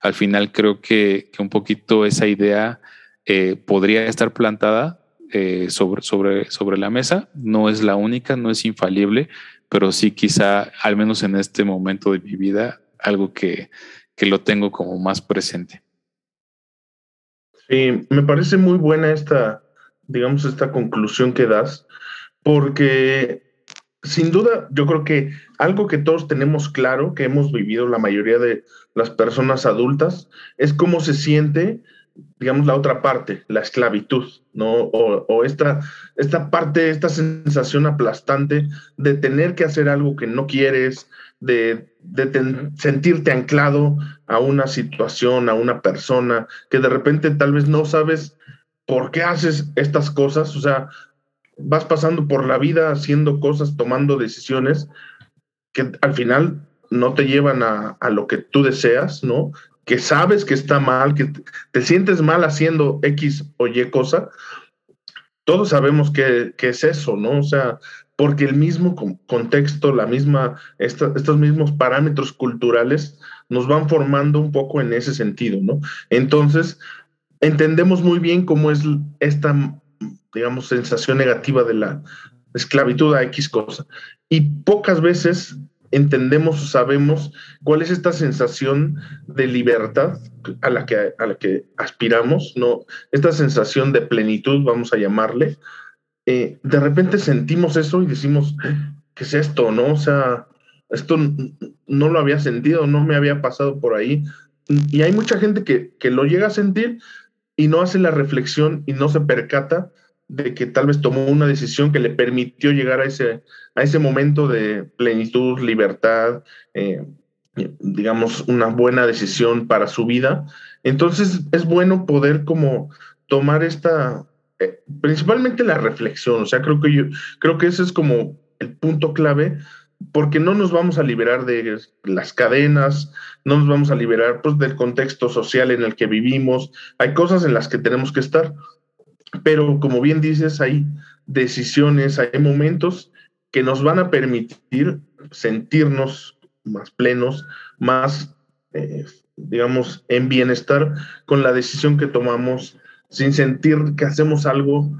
Al final creo que, un poquito esa idea eh, podría estar plantada eh, sobre, sobre, sobre la mesa. No es la única, no es infalible, pero sí quizá, al menos en este momento de mi vida, algo que, que lo tengo como más presente. Sí, me parece muy buena esta, digamos, esta conclusión que das, porque sin duda yo creo que algo que todos tenemos claro, que hemos vivido la mayoría de las personas adultas, es cómo se siente digamos, la otra parte, la esclavitud, ¿no? O, esta, esta parte, esta sensación aplastante de tener que hacer algo que no quieres, de, sentirte anclado a una situación, a una persona, que de repente tal vez no sabes por qué haces estas cosas, o sea, vas pasando por la vida haciendo cosas, tomando decisiones que al final no te llevan a, a, lo que tú deseas, ¿no? Que sabes que está mal, que te sientes mal haciendo X o Y cosa, todos sabemos que, es eso, ¿no? O sea, porque el mismo contexto, la misma, estos mismos parámetros culturales nos van formando un poco en ese sentido, ¿no? Entonces, entendemos muy bien cómo es esta, digamos, sensación negativa de la esclavitud a X cosa. Y pocas veces entendemos sabemos cuál es esta sensación de libertad a la que, a la que aspiramos, ¿no? Esta sensación de plenitud, vamos a llamarle. Eh, de repente sentimos eso y decimos, ¿qué es esto? ¿No? O sea, esto no lo había sentido, no me había pasado por ahí. Y hay mucha gente que, que lo llega a sentir y no hace la reflexión y no se percata de que tal vez tomó una decisión que le permitió llegar a ese, a ese momento de plenitud, libertad, eh, digamos, una buena decisión para su vida. Entonces es bueno poder como tomar esta, eh, principalmente la reflexión, o sea, creo que yo, creo que ese es como el punto clave, porque no nos vamos a liberar de las cadenas, no nos vamos a liberar pues, del contexto social en el que vivimos, hay cosas en las que tenemos que estar, pero como bien dices, hay decisiones, hay momentos que nos van a permitir sentirnos más plenos, más, eh, digamos, en bienestar con la decisión que tomamos, sin sentir que hacemos algo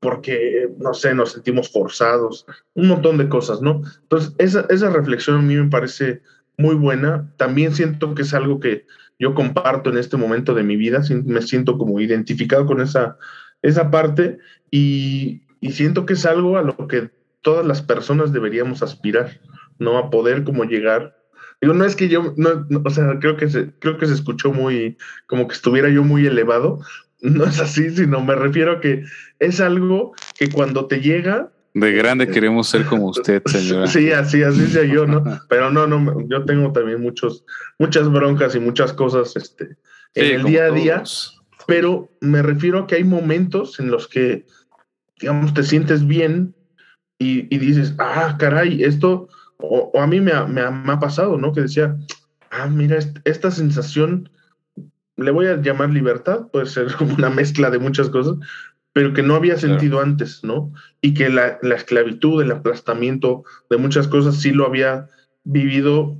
porque, no sé, nos sentimos forzados, un montón de cosas, ¿no? Entonces, esa, esa reflexión a mí me parece muy buena. También siento que es algo que yo comparto en este momento de mi vida, me siento como identificado con esa esa parte y, siento que es algo a lo que todas las personas deberíamos aspirar, ¿no? A poder como llegar Digo, no es que yo, no, o sea, creo que se, creo que se escuchó muy, como que estuviera yo muy elevado. No es así, sino me refiero a que es algo que cuando te llega, de grande eh, queremos ser como [LAUGHS] usted, señora. Sí, así, así sea yo, ¿no? [LAUGHS] Pero no, no, yo tengo también muchos, muchas broncas y muchas cosas este, en el día a día. Pero me refiero a que hay momentos en los que, digamos, te sientes bien y, y dices, ah, caray, esto o, a mí me ha, me, ha, pasado, ¿no? Que decía, ah, mira, esta sensación, le voy a llamar libertad, puede ser [LAUGHS] como una mezcla de muchas cosas, pero que no había sentido antes, ¿no? Y que la, la, esclavitud, el aplastamiento de muchas cosas sí lo había vivido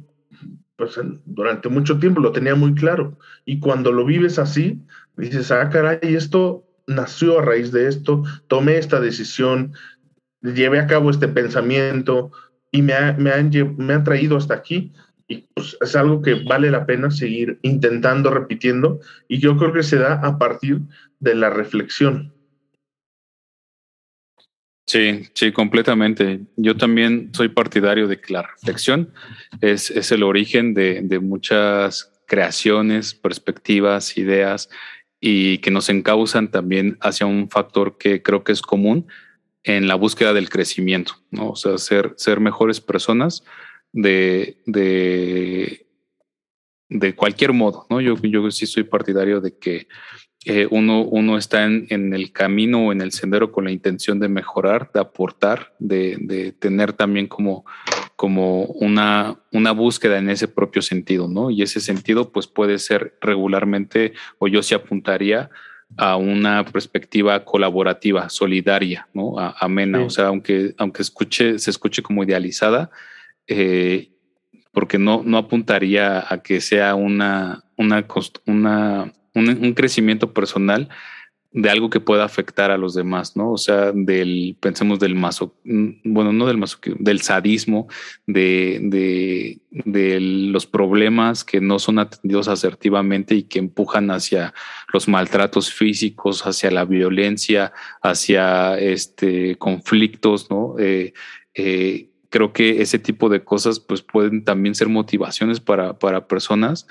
pues, durante mucho tiempo, lo tenía muy claro. Y cuando lo vives así, dices, ah, caray, esto nació a raíz de esto, tomé esta decisión, llevé a cabo este pensamiento, y me, me, han, me han traído hasta aquí. Y pues es algo que vale la pena seguir intentando, repitiendo. Y yo creo que se da a partir de la reflexión. Sí, sí, completamente. Yo también soy partidario de que la reflexión es, es el origen de, de, muchas creaciones, perspectivas, ideas y que nos encausan también hacia un factor que creo que es común, en la búsqueda del crecimiento, ¿no? O sea, ser, ser mejores personas de, de, de cualquier modo, ¿no? Yo, yo sí soy partidario de que eh, uno, uno está en, en, el camino o en el sendero con la intención de mejorar, de aportar, de, de tener también como, como una, una búsqueda en ese propio sentido, ¿no? Y ese sentido, pues puede ser regularmente, o yo sí apuntaría a una perspectiva colaborativa, solidaria, ¿no? amena. O sea, aunque, aunque escuche, se escuche como idealizada, eh, porque no, no apuntaría a que sea una, una, una un, crecimiento personal, de algo que pueda afectar a los demás, ¿no? O sea, del, pensemos del maso, bueno, no del maso, del sadismo, de, de, de, los problemas que no son atendidos asertivamente y que empujan hacia los maltratos físicos, hacia la violencia, hacia este conflictos, ¿no? Eh, eh, creo que ese tipo de cosas pues pueden también ser motivaciones para, para personas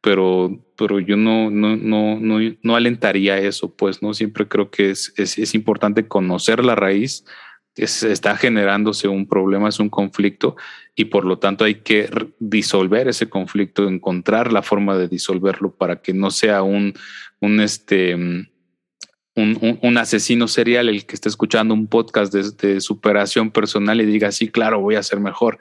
pero, pero yo no, no, no, no, no alentaría eso, pues, ¿no? Siempre creo que es, es, es importante conocer la raíz, está generándose un problema, es un conflicto, y por lo tanto hay que disolver ese conflicto, encontrar la forma de disolverlo para que no sea un, un este, un, un, un, asesino serial el que esté escuchando un podcast de, de, superación personal y diga, sí, claro, voy a ser mejor,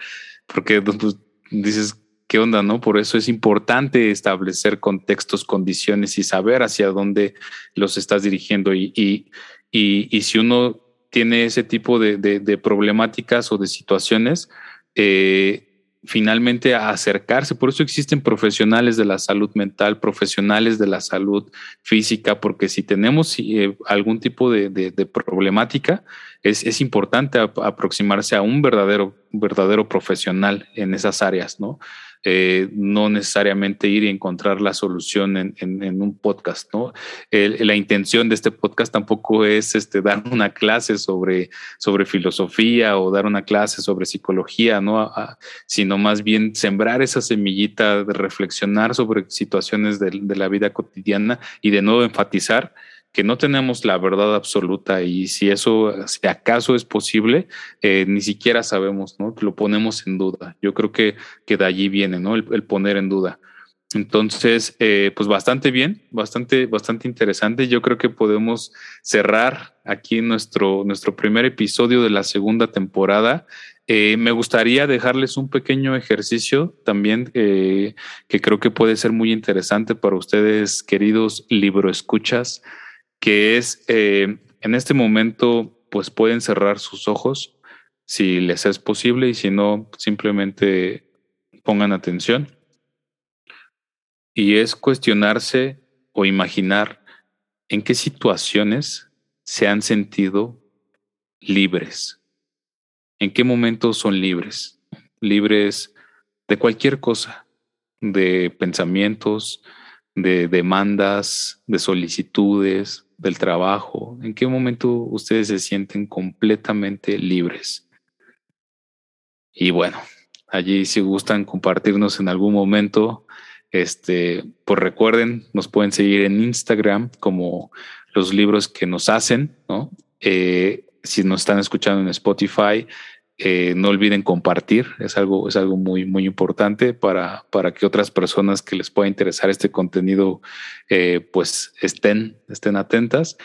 porque pues, dices, qué onda, ¿no? Por eso es importante establecer contextos, condiciones y saber hacia dónde los estás dirigiendo. Y, y, y, si uno tiene ese tipo de, de, problemáticas o de situaciones, eh, finalmente acercarse. Por eso existen profesionales de la salud mental, profesionales de la salud física, porque si tenemos eh, algún tipo de, de, de problemática, es, es, importante aproximarse a un verdadero, verdadero profesional en esas áreas, ¿no? Eh, no necesariamente ir y encontrar la solución en, un podcast, ¿no? la intención de este podcast tampoco es este, dar una clase sobre, sobre filosofía o dar una clase sobre psicología, ¿no? sino más bien sembrar esa semillita de reflexionar sobre situaciones de, de la vida cotidiana y de nuevo enfatizar que no tenemos la verdad absoluta y si eso, si acaso es posible, eh, ni siquiera sabemos, ¿no? Lo ponemos en duda. Yo creo que, que de allí viene, ¿no? El, poner en duda. Entonces, eh, pues bastante bien, bastante, bastante interesante. Yo creo que podemos cerrar aquí nuestro, nuestro primer episodio de la segunda temporada. Eh, me gustaría dejarles un pequeño ejercicio también que creo que puede ser muy interesante para ustedes, queridos libroescuchas que es eh, en este momento, pues pueden cerrar sus ojos si les es posible y si no, simplemente pongan atención. Y es cuestionarse o imaginar en qué situaciones se han sentido libres. ¿En qué momentos son libres? Libres de cualquier cosa, de pensamientos, de demandas, de solicitudes, del trabajo? ¿En qué momento ustedes se sienten completamente libres? Y bueno, Allí si gustan compartirnos en algún momento, este, pues recuerden, nos pueden seguir en Instagram como los libros que nos hacen, ¿no? Eh, si nos están escuchando en Spotify, eh, no olviden compartir, es algo, es algo muy, muy importante para, para que otras personas que les pueda interesar este contenido, eh, pues estén, estén atentas.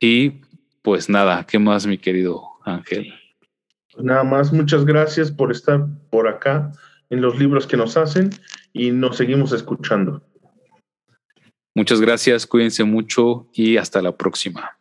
Y pues nada, ¿qué más, mi querido Ángel? Nada más, muchas gracias por estar por acá en los libros que nos hacen y nos seguimos escuchando. Muchas gracias, cuídense mucho y hasta la próxima.